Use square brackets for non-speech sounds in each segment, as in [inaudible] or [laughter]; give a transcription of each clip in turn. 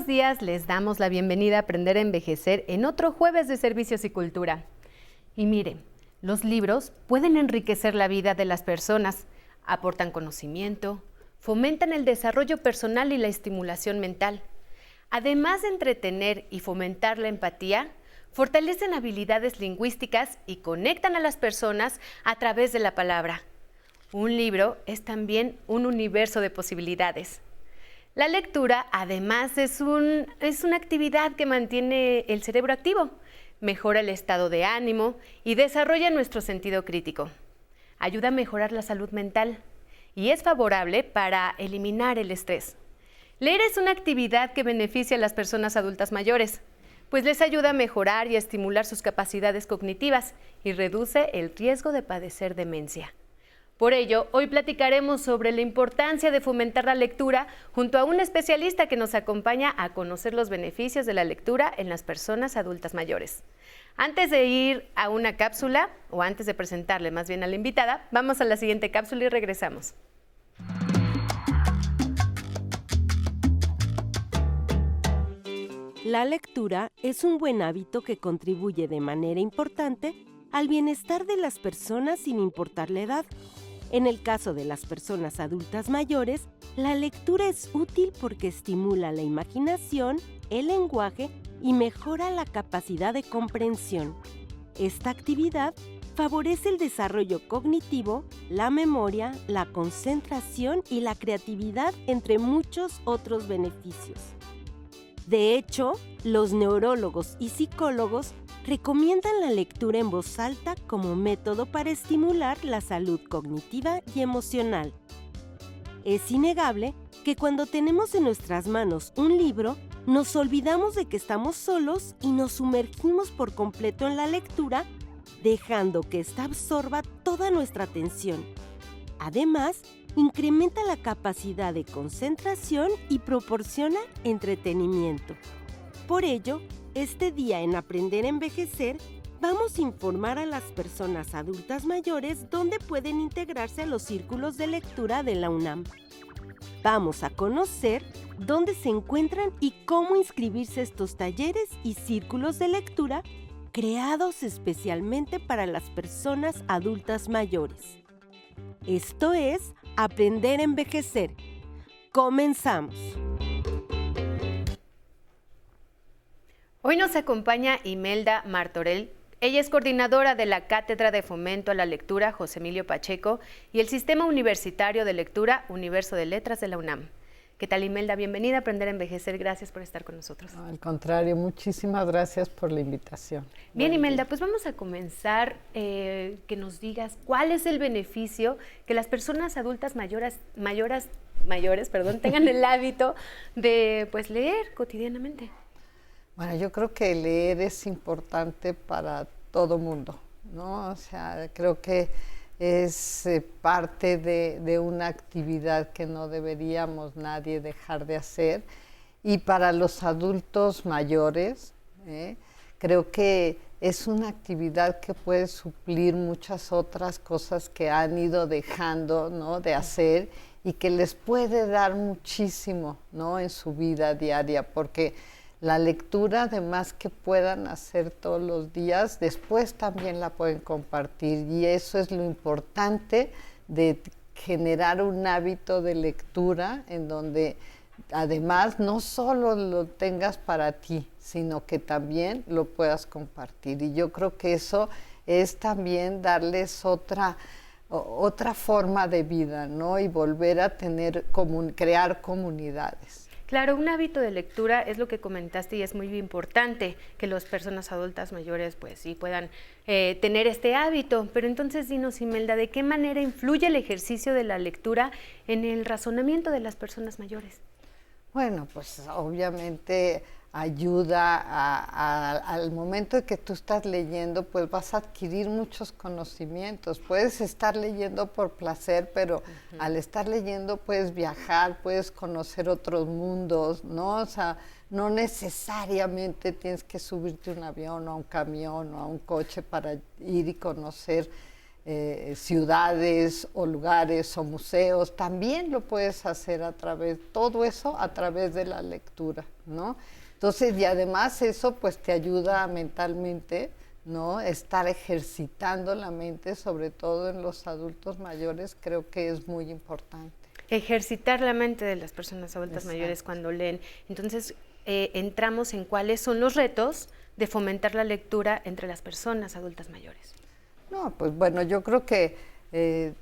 Buenos días, les damos la bienvenida a Aprender a Envejecer en otro jueves de Servicios y Cultura. Y miren, los libros pueden enriquecer la vida de las personas, aportan conocimiento, fomentan el desarrollo personal y la estimulación mental. Además de entretener y fomentar la empatía, fortalecen habilidades lingüísticas y conectan a las personas a través de la palabra. Un libro es también un universo de posibilidades. La lectura, además, es, es una actividad que mantiene el cerebro activo, mejora el estado de ánimo y desarrolla nuestro sentido crítico. Ayuda a mejorar la salud mental y es favorable para eliminar el estrés. Leer es una actividad que beneficia a las personas adultas mayores, pues les ayuda a mejorar y estimular sus capacidades cognitivas y reduce el riesgo de padecer demencia. Por ello, hoy platicaremos sobre la importancia de fomentar la lectura junto a un especialista que nos acompaña a conocer los beneficios de la lectura en las personas adultas mayores. Antes de ir a una cápsula, o antes de presentarle más bien a la invitada, vamos a la siguiente cápsula y regresamos. La lectura es un buen hábito que contribuye de manera importante al bienestar de las personas sin importar la edad en el caso de las personas adultas mayores, la lectura es útil porque estimula la imaginación, el lenguaje y mejora la capacidad de comprensión. Esta actividad favorece el desarrollo cognitivo, la memoria, la concentración y la creatividad, entre muchos otros beneficios. De hecho, los neurólogos y psicólogos recomiendan la lectura en voz alta como método para estimular la salud cognitiva y emocional. Es innegable que cuando tenemos en nuestras manos un libro, nos olvidamos de que estamos solos y nos sumergimos por completo en la lectura, dejando que ésta absorba toda nuestra atención. Además, incrementa la capacidad de concentración y proporciona entretenimiento. Por ello, este día en Aprender a Envejecer, vamos a informar a las personas adultas mayores dónde pueden integrarse a los círculos de lectura de la UNAM. Vamos a conocer dónde se encuentran y cómo inscribirse estos talleres y círculos de lectura creados especialmente para las personas adultas mayores. Esto es Aprender a Envejecer. Comenzamos. Hoy nos acompaña Imelda Martorell. Ella es coordinadora de la Cátedra de Fomento a la Lectura José Emilio Pacheco y el Sistema Universitario de Lectura Universo de Letras de la UNAM. ¿Qué tal Imelda? Bienvenida a Aprender a Envejecer. Gracias por estar con nosotros. al contrario, muchísimas gracias por la invitación. Bien, Imelda, pues vamos a comenzar eh, que nos digas cuál es el beneficio que las personas adultas mayores, mayores, mayores perdón, tengan el hábito de pues, leer cotidianamente. Bueno, yo creo que leer es importante para todo mundo, ¿no? O sea, creo que es eh, parte de, una actividad que no deberíamos nadie dejar de hacer. Y para los adultos mayores, ¿eh? creo que es una actividad que puede suplir muchas otras cosas que han ido dejando ¿no? de hacer y que les puede dar muchísimo ¿no? en su vida diaria, porque la lectura, además que puedan hacer todos los días, después también la pueden compartir y eso es lo importante de generar un hábito de lectura en donde además no solo lo tengas para ti, sino que también lo puedas compartir. Y yo creo que eso es también darles otra, otra forma de vida, ¿no? Y volver a tener, crear comunidades. Claro, un hábito de lectura es lo que comentaste y es muy importante que las personas adultas mayores pues sí puedan eh, tener este hábito. Pero entonces dinos, Imelda, ¿de qué manera influye el ejercicio de la lectura en el razonamiento de las personas mayores? Bueno, pues obviamente ayuda al momento que tú estás leyendo, pues vas a adquirir muchos conocimientos. Puedes estar leyendo por placer, pero al estar leyendo puedes viajar, puedes conocer otros mundos, ¿no? O sea, no necesariamente tienes que subirte a un avión o a un camión o a un coche para ir y conocer eh, ciudades o lugares o museos, también lo puedes hacer a través, todo eso a través de la lectura, ¿no? Entonces, y además eso pues te ayuda mentalmente, ¿no? Estar ejercitando la mente, sobre todo en los adultos mayores, creo que es muy importante. Ejercitar la mente de las personas adultas mayores cuando leen. Entonces, eh, entramos en cuáles son los retos de fomentar la lectura entre las personas adultas mayores. No, pues bueno, yo creo que eh,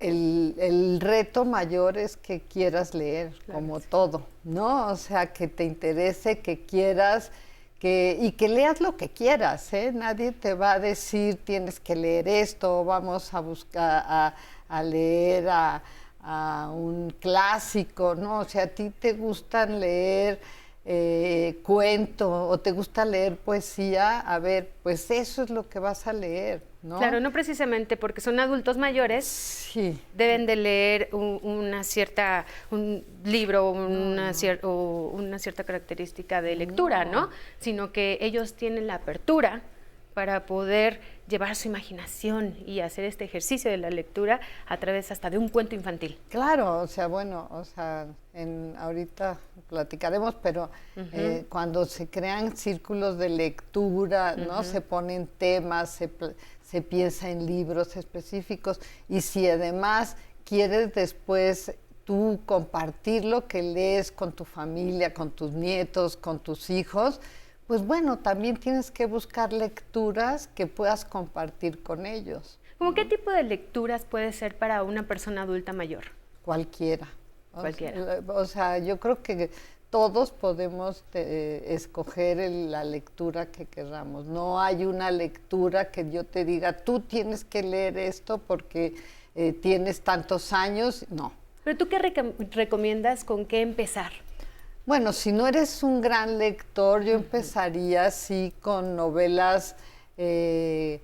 el, reto mayor es que quieras leer, como todo, ¿no? O sea, que te interese, que quieras, que, y que leas lo que quieras, ¿eh? Nadie te va a decir tienes que leer esto, vamos a buscar a, leer a, a, un clásico, ¿no? O sea, a ti te gustan leer eh, cuento o te gusta leer poesía, a ver, pues eso es lo que vas a leer, ¿no? Claro, no precisamente porque son adultos mayores, sí. deben de leer una cierta, un libro una o una cierta característica de lectura, ¿no? Sino que ellos tienen la apertura para poder llevar su imaginación y hacer este ejercicio de la lectura a través hasta de un cuento infantil. Claro, o sea, bueno, o sea, en, ahorita platicaremos, pero eh, cuando se crean círculos de lectura, ¿no? Se ponen temas, se, se piensa en libros específicos y si además quieres después tú compartir lo que lees con tu familia, con tus nietos, con tus hijos, pues bueno, también tienes que buscar lecturas que puedas compartir con ellos. ¿Cómo qué tipo de lecturas puede ser para una persona adulta mayor? Cualquiera. Cualquiera. O sea, yo creo que todos podemos eh, escoger la lectura que queramos. No hay una lectura que yo te diga, tú tienes que leer esto porque eh, tienes tantos años. No. Pero tú qué recomiendas con qué empezar? Bueno, si no eres un gran lector, yo empezaría así con novelas eh,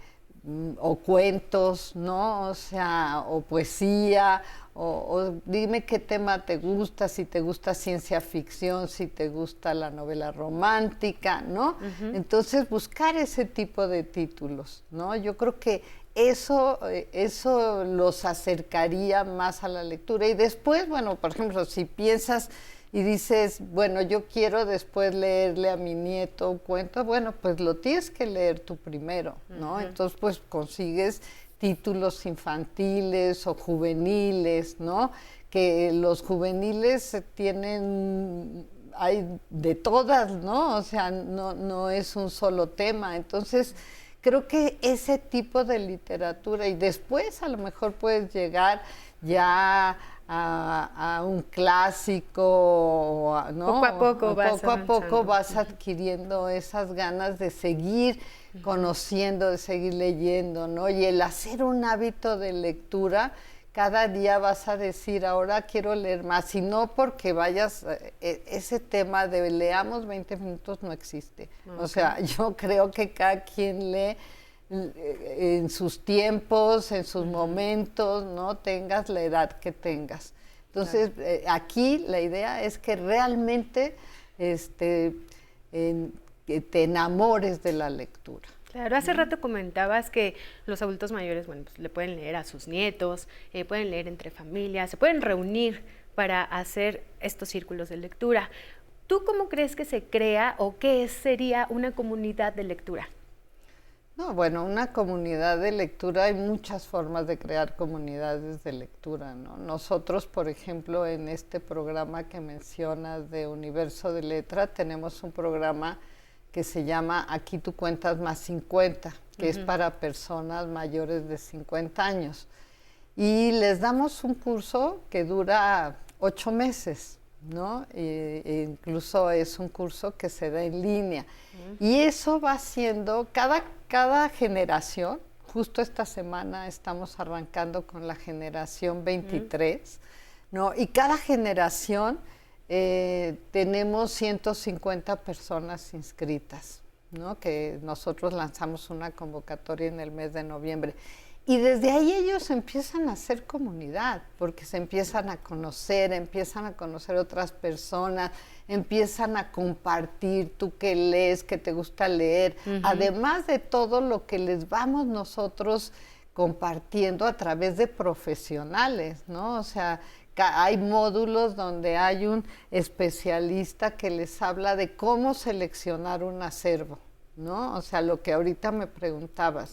o cuentos, ¿no? O sea, o poesía, o, dime qué tema te gusta, si te gusta ciencia ficción, si te gusta la novela romántica, ¿no? Entonces, buscar ese tipo de títulos, ¿no? Yo creo que eso, eh, eso los acercaría más a la lectura. Y después, bueno, por ejemplo, si piensas y dices, bueno, yo quiero después leerle a mi nieto un cuento, bueno, pues lo tienes que leer tú primero, ¿no? Entonces, pues consigues títulos infantiles o juveniles, ¿no? Que los juveniles tienen, hay de todas, ¿no? O sea, no, no es un solo tema. Entonces, creo que ese tipo de literatura, y después a lo mejor puedes llegar ya a, un clásico, ¿no? Poco a poco, vas, poco a poco vas adquiriendo esas ganas de seguir conociendo, de seguir leyendo, ¿no? Y el hacer un hábito de lectura, cada día vas a decir, ahora quiero leer más, y no porque vayas, eh, e, ese tema de leamos 20 minutos no existe. O sea, [laughs] yo creo que cada quien lee en sus tiempos, en sus momentos, ¿no? Tengas la edad que tengas. Entonces, eh, aquí la idea es que realmente este, te enamores de la lectura. Claro, hace rato comentabas que los adultos mayores, bueno, pues le pueden leer a sus nietos, eh, pueden leer entre familias, se pueden reunir para hacer estos círculos de lectura. ¿Tú cómo crees que se crea o qué sería una comunidad de lectura? No, bueno, una comunidad de lectura, hay muchas formas de crear comunidades de lectura, ¿no? Nosotros, por ejemplo, en este programa que mencionas de Universo de Letra, tenemos un programa que se llama Aquí tú cuentas más 50, que es para personas mayores de 50 años. Y les damos un curso que dura ocho meses, ¿no? E, incluso es un curso que se da en línea. Y eso va siendo, cada, cada generación, justo esta semana estamos arrancando con la generación 23, ¿no? Y cada generación eh, tenemos 150 personas inscritas, ¿no? Que nosotros lanzamos una convocatoria en el mes de noviembre. Y desde ahí ellos empiezan a hacer comunidad, porque se empiezan a conocer, empiezan a conocer otras personas, empiezan a compartir tú que lees, que te gusta leer, además de todo lo que les vamos nosotros compartiendo a través de profesionales, ¿no? O sea, hay módulos donde hay un especialista que les habla de cómo seleccionar un acervo, ¿no? O sea, lo que ahorita me preguntabas,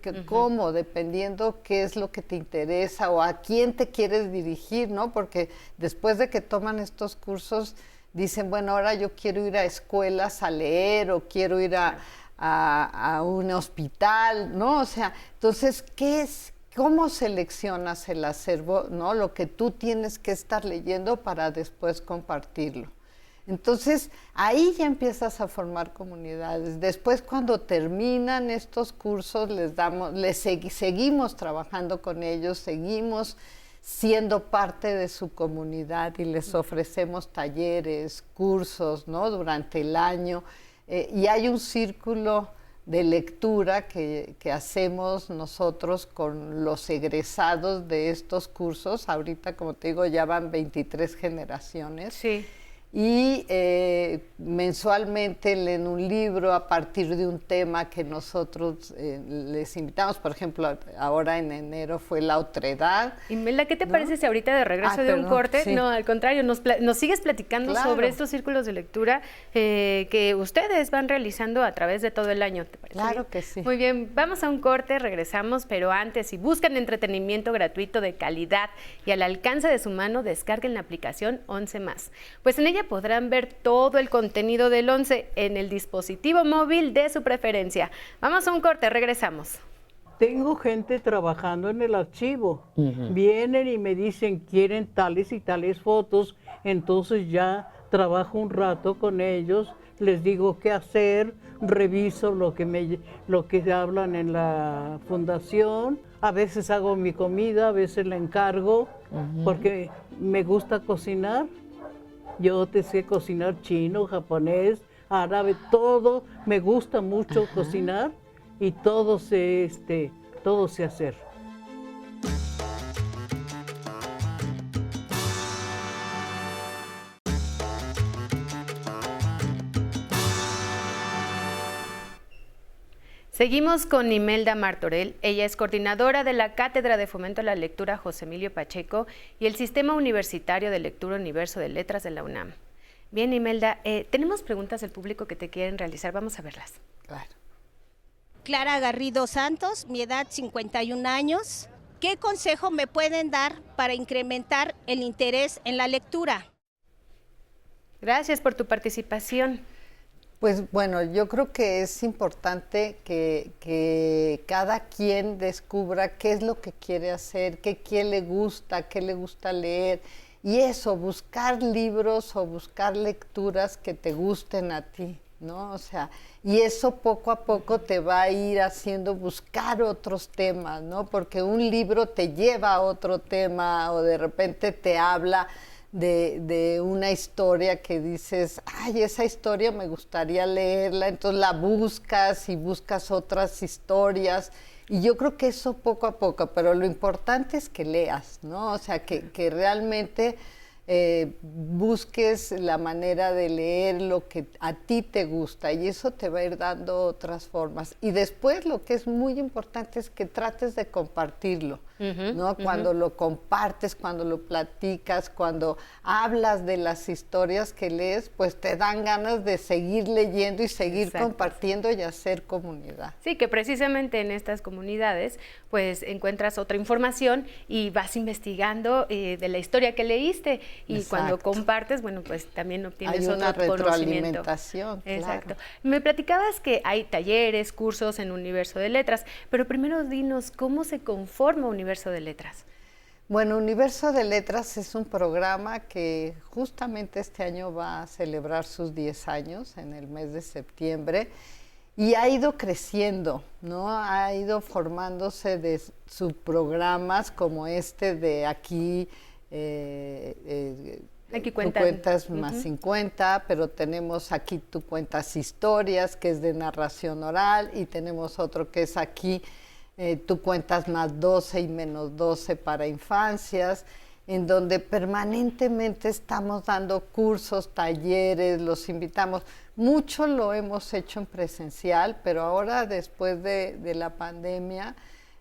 que cómo, dependiendo qué es lo que te interesa o a quién te quieres dirigir, ¿no? Porque después de que toman estos cursos, dicen, bueno, ahora yo quiero ir a escuelas a leer o quiero ir a, a un hospital, ¿no? O sea, entonces, ¿qué es? ¿Cómo seleccionas el acervo, no? Lo que tú tienes que estar leyendo para después compartirlo. Entonces, ahí ya empiezas a formar comunidades. Después, cuando terminan estos cursos, les damos, les seguimos trabajando con ellos, seguimos siendo parte de su comunidad y les ofrecemos talleres, cursos, ¿no? Durante el año. Eh, y hay un círculo de lectura que, hacemos nosotros con los egresados de estos cursos. Ahorita, como te digo, ya van 23 generaciones. Sí y eh, mensualmente leen un libro a partir de un tema que nosotros eh, les invitamos. Por ejemplo, ahora en enero fue la otredad. Imelda, ¿qué te parece si ahorita de regreso ah, de un corte? No, al contrario, nos, nos sigues platicando sobre estos círculos de lectura eh, que ustedes van realizando a través de todo el año. ¿te parece claro que sí. Muy bien, vamos a un corte, regresamos, pero antes, si buscan entretenimiento gratuito de calidad y al alcance de su mano, descarguen la aplicación 11 más. Pues en ella podrán ver todo el contenido del 11 en el dispositivo móvil de su preferencia. Vamos a un corte, regresamos. Tengo gente trabajando en el archivo. Vienen y me dicen, quieren tales y tales fotos. Entonces ya trabajo un rato con ellos, les digo qué hacer, reviso lo que, me, lo que hablan en la fundación. A veces hago mi comida, a veces la encargo, porque me gusta cocinar. Yo te sé cocinar chino, japonés, árabe, todo. Me gusta mucho cocinar y todo sé, este, todo sé hacer. Seguimos con Imelda Martorell. Ella es coordinadora de la Cátedra de Fomento a la Lectura José Emilio Pacheco y el Sistema Universitario de Lectura Universo de Letras de la UNAM. Bien, Imelda, eh, tenemos preguntas del público que te quieren realizar. Vamos a verlas. Claro. Clara Garrido Santos, mi edad 51 años. ¿Qué consejo me pueden dar para incrementar el interés en la lectura? Gracias por tu participación. Pues bueno, yo creo que es importante que, cada quien descubra qué es lo que quiere hacer, qué, qué le gusta, qué le gusta leer. Y eso, buscar libros o buscar lecturas que te gusten a ti, ¿no? O sea, y eso poco a poco te va a ir haciendo buscar otros temas, ¿no? Porque un libro te lleva a otro tema o de repente te habla de, una historia que dices, ay, esa historia me gustaría leerla, entonces la buscas y buscas otras historias. Y yo creo que eso poco a poco, pero lo importante es que leas, ¿no? O sea, que, que realmente eh, busques la manera de leer lo que a ti te gusta y eso te va a ir dando otras formas. Y después lo que es muy importante es que trates de compartirlo, ¿no? Cuando lo compartes, cuando lo platicas, cuando hablas de las historias que lees, pues te dan ganas de seguir leyendo y seguir compartiendo y hacer comunidad. Sí, que precisamente en estas comunidades pues encuentras otra información y vas investigando eh, de la historia que leíste y cuando compartes, bueno, pues también obtienes hay una retroalimentación. Exacto. Me platicabas que hay talleres, cursos en Universo de Letras, pero primero dinos cómo se conforma Universo de Letras. Bueno, Universo de Letras es un programa que justamente este año va a celebrar sus 10 años en el mes de septiembre y ha ido creciendo, ¿no? Ha ido formándose de subprogramas como este de aquí eh, eh, aquí cuentas más 50, pero tenemos aquí tú cuentas historias, que es de narración oral, y tenemos otro que es aquí eh, tú cuentas más 12 y menos 12 para infancias, en donde permanentemente estamos dando cursos, talleres, los invitamos. Mucho lo hemos hecho en presencial, pero ahora después de, de la pandemia,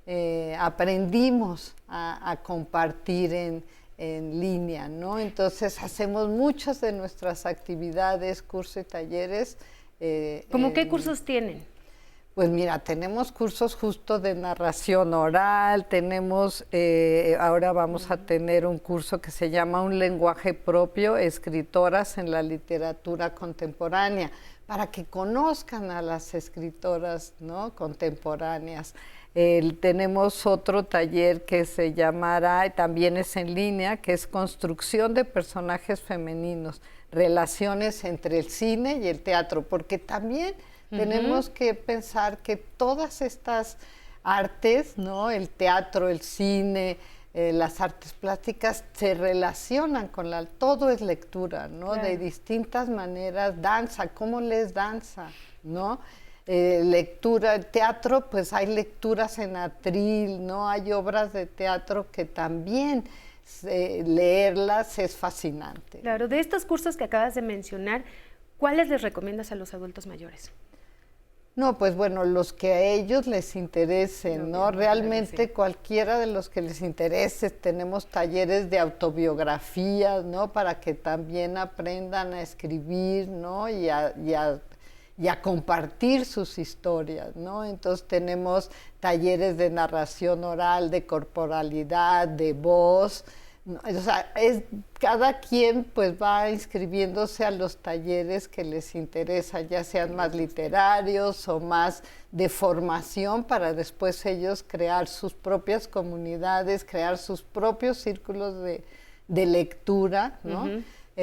eh, aprendimos a, compartir en, línea, ¿no? Entonces hacemos muchas de nuestras actividades, cursos y talleres. Eh, ¿Cómo qué cursos tienen? Pues mira, tenemos cursos justo de narración oral, tenemos, eh, ahora vamos a tener un curso que se llama Un lenguaje propio, escritoras en la literatura contemporánea, para que conozcan a las escritoras ¿no? contemporáneas tenemos otro taller que se llamará, también es en línea, que es construcción de personajes femeninos, relaciones entre el cine y el teatro, porque también tenemos que pensar que todas estas artes, ¿no? el teatro, el cine, eh, las artes plásticas se relacionan con la, todo es lectura, ¿no? De distintas maneras, danza, ¿cómo les danza? ¿No? Eh, lectura, teatro, pues hay lecturas en atril, ¿no? Hay obras de teatro que también leerlas es fascinante. Claro, de estos cursos que acabas de mencionar, ¿cuáles les recomiendas a los adultos mayores? No, pues bueno, los que a ellos les interesen, ¿no? Realmente cualquiera de los que les interese, tenemos talleres de autobiografías, ¿no? Para que también aprendan a escribir, ¿no? y a y a compartir sus historias, ¿no? Entonces tenemos talleres de narración oral, de corporalidad, de voz, o sea, es, cada quien pues va inscribiéndose a los talleres que les interesa, ya sean más literarios o más de formación para después ellos crear sus propias comunidades, crear sus propios círculos de, lectura, ¿no?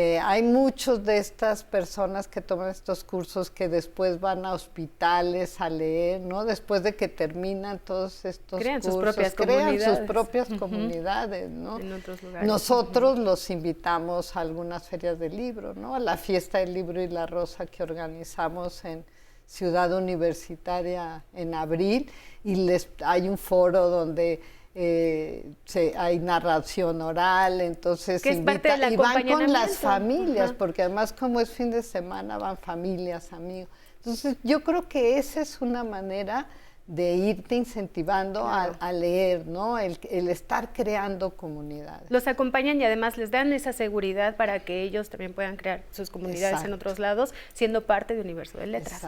Eh, hay muchos de estas personas que toman estos cursos que después van a hospitales a leer, ¿no? Después de que terminan todos estos crean cursos, sus propias crean comunidades. sus propias comunidades, ¿no? En otros lugares. Nosotros los invitamos a algunas ferias de libro, ¿no? A la fiesta del libro y la rosa que organizamos en Ciudad Universitaria en abril y les hay un foro donde eh, hay narración oral, entonces invita, y van con las familias, porque además como es fin de semana van familias, amigos. Entonces yo creo que esa es una manera de irte incentivando a, leer, ¿no? El, estar creando comunidades. Los acompañan y además les dan esa seguridad para que ellos también puedan crear sus comunidades en otros lados, siendo parte de Universo de Letras.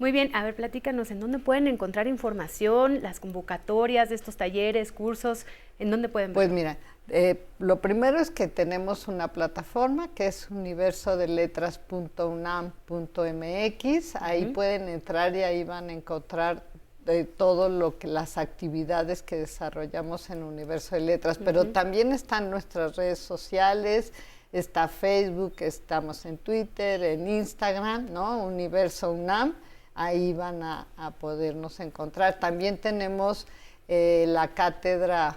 Muy bien, a ver, platícanos, ¿en dónde pueden encontrar información, las convocatorias de estos talleres, cursos? ¿En dónde pueden Pues mira, eh, lo primero es que tenemos una plataforma que es universodeletras.unam.mx. Ahí pueden entrar y ahí van a encontrar de todo lo que las actividades que desarrollamos en Universo de Letras, pero también están nuestras redes sociales, está Facebook, estamos en Twitter, en Instagram, ¿no? Universo UNAM, ahí van a, podernos encontrar. También tenemos eh, la cátedra,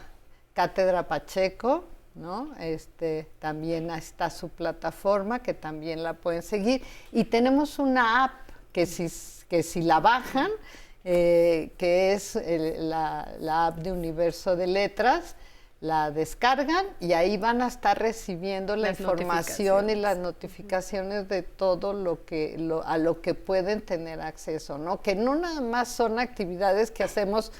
Cátedra Pacheco, ¿no? Este, también está su plataforma que también la pueden seguir. Y tenemos una app que si, que si la bajan, eh, que es la, app de Universo de Letras, la descargan y ahí van a estar recibiendo la información y las notificaciones de todo lo que a lo que pueden tener acceso, ¿no? Que no nada más son actividades que hacemos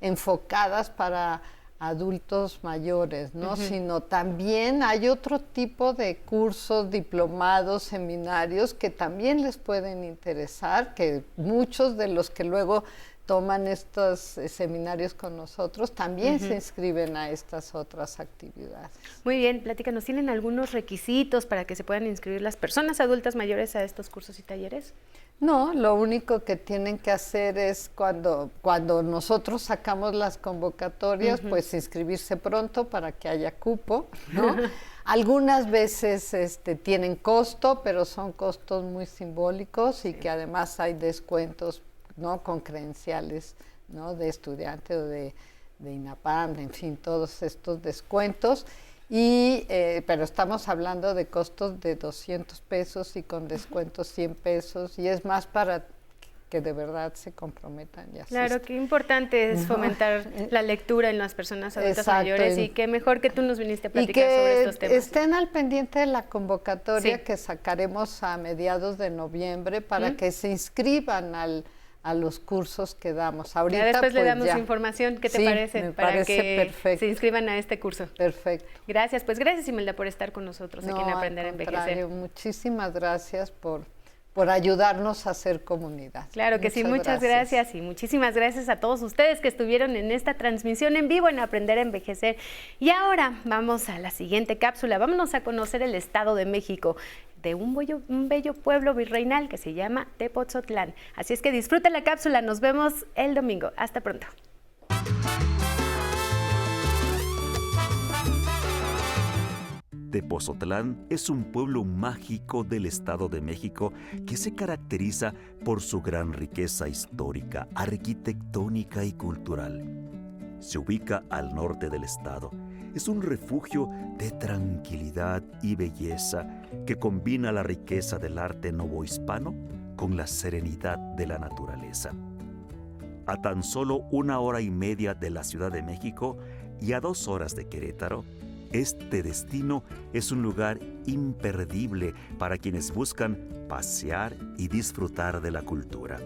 enfocadas para adultos mayores, ¿no? Sino también hay otro tipo de cursos, diplomados, seminarios que también les pueden interesar, que muchos de los que luego toman estos eh, seminarios con nosotros también se inscriben a estas otras actividades. Muy bien, platícanos, ¿tienen algunos requisitos para que se puedan inscribir las personas adultas mayores a estos cursos y talleres? No, lo único que tienen que hacer es cuando, cuando nosotros sacamos las convocatorias, pues inscribirse pronto para que haya cupo, ¿no? [laughs] Algunas veces este, tienen costo, pero son costos muy simbólicos y que además hay descuentos, ¿no? Con credenciales, ¿no? De estudiante o de, de INAPAM, en fin, todos estos descuentos. Y, eh, pero estamos hablando de costos de 200 pesos y con descuentos 100 pesos y es más para que de verdad se comprometan y Claro, qué importante es fomentar [laughs] la lectura en las personas adultas mayores y qué mejor que tú nos viniste a platicar sobre estos temas. Estén al pendiente de la convocatoria que sacaremos a mediados de noviembre para que se inscriban al a los cursos que damos. Ahorita, ya después le pues, damos información, ¿qué te parece? para que se inscriban a este curso. Perfecto. Gracias, pues gracias Imelda por estar con nosotros aquí en Aprender a Envejecer. Muchísimas gracias por por ayudarnos a hacer comunidad. Claro que sí, muchas gracias. y muchísimas gracias a todos ustedes que estuvieron en esta transmisión en vivo en Aprender a Envejecer. Y ahora vamos a la siguiente cápsula, vámonos a conocer el Estado de México de un bello, un bello pueblo virreinal que se llama Tepoztlán. Así es que disfruten la cápsula, nos vemos el domingo. Hasta pronto. Tepozotlán es un pueblo mágico del Estado de México que se caracteriza por su gran riqueza histórica, arquitectónica y cultural. Se ubica al norte del estado. Es un refugio de tranquilidad y belleza que combina la riqueza del arte novohispano con la serenidad de la naturaleza. A tan solo una hora y media de la Ciudad de México y a dos horas de Querétaro, este destino es un lugar imperdible para quienes buscan pasear y disfrutar de la cultura.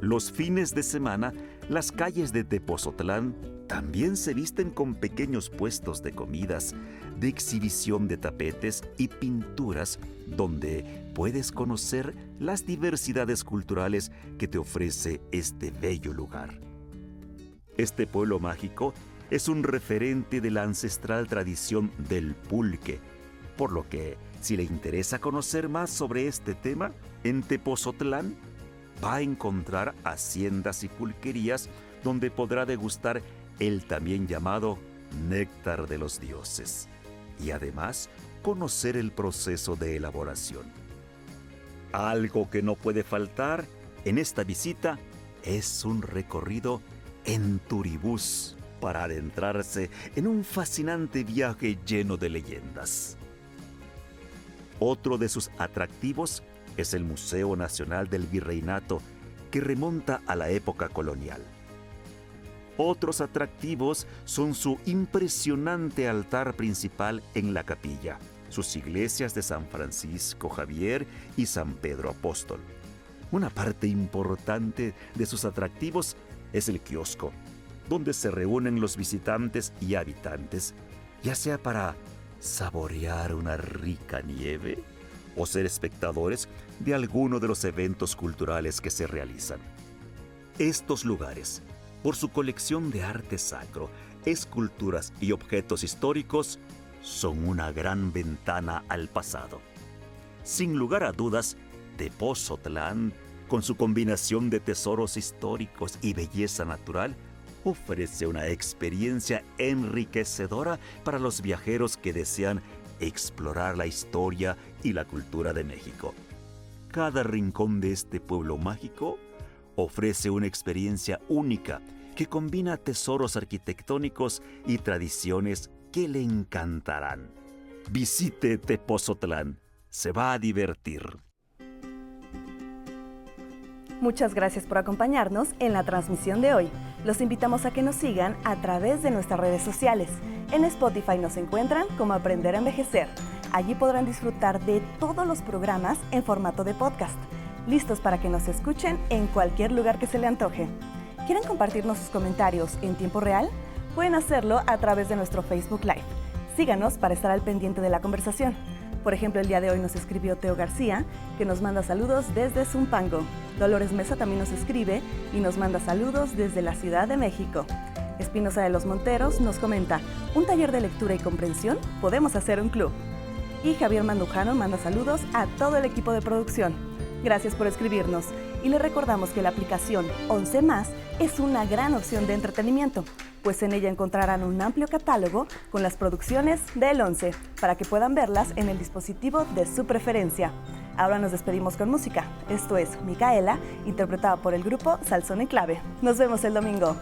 Los fines de semana, las calles de Tepozotlán también se visten con pequeños puestos de comidas, de exhibición de tapetes y pinturas donde puedes conocer las diversidades culturales que te ofrece este bello lugar. Este pueblo mágico es un referente de la ancestral tradición del pulque, por lo que si le interesa conocer más sobre este tema, en Tepozotlán va a encontrar haciendas y pulquerías donde podrá degustar el también llamado néctar de los dioses y además conocer el proceso de elaboración. Algo que no puede faltar en esta visita es un recorrido en turibús para adentrarse en un fascinante viaje lleno de leyendas. Otro de sus atractivos es el Museo Nacional del Virreinato, que remonta a la época colonial. Otros atractivos son su impresionante altar principal en la capilla, sus iglesias de San Francisco Javier y San Pedro Apóstol. Una parte importante de sus atractivos es el kiosco, donde se reúnen los visitantes y habitantes, ya sea para saborear una rica nieve o ser espectadores de alguno de los eventos culturales que se realizan. Estos lugares, por su colección de arte sacro, esculturas y objetos históricos, son una gran ventana al pasado. Sin lugar a dudas, Tepozotlán, con su combinación de tesoros históricos y belleza natural, ofrece una experiencia enriquecedora para los viajeros que desean explorar la historia y la cultura de México. Cada rincón de este pueblo mágico ofrece una experiencia única que combina tesoros arquitectónicos y tradiciones que le encantarán. Visite Tepozotlán, se va a divertir. Muchas gracias por acompañarnos en la transmisión de hoy. Los invitamos a que nos sigan a través de nuestras redes sociales. En Spotify nos encuentran como Aprender a Envejecer. Allí podrán disfrutar de todos los programas en formato de podcast, listos para que nos escuchen en cualquier lugar que se le antoje. ¿Quieren compartirnos sus comentarios en tiempo real? Pueden hacerlo a través de nuestro Facebook Live. Síganos para estar al pendiente de la conversación. Por ejemplo, el día de hoy nos escribió Teo García, que nos manda saludos desde Zumpango. Dolores Mesa también nos escribe y nos manda saludos desde la Ciudad de México. Espinosa de los Monteros nos comenta, un taller de lectura y comprensión, podemos hacer un club. Y Javier Mandujano manda saludos a todo el equipo de producción. Gracias por escribirnos y le recordamos que la aplicación 11 más es una gran opción de entretenimiento pues en ella encontrarán un amplio catálogo con las producciones del 11 para que puedan verlas en el dispositivo de su preferencia. Ahora nos despedimos con música. Esto es Micaela, interpretada por el grupo Salsón en Clave. Nos vemos el domingo.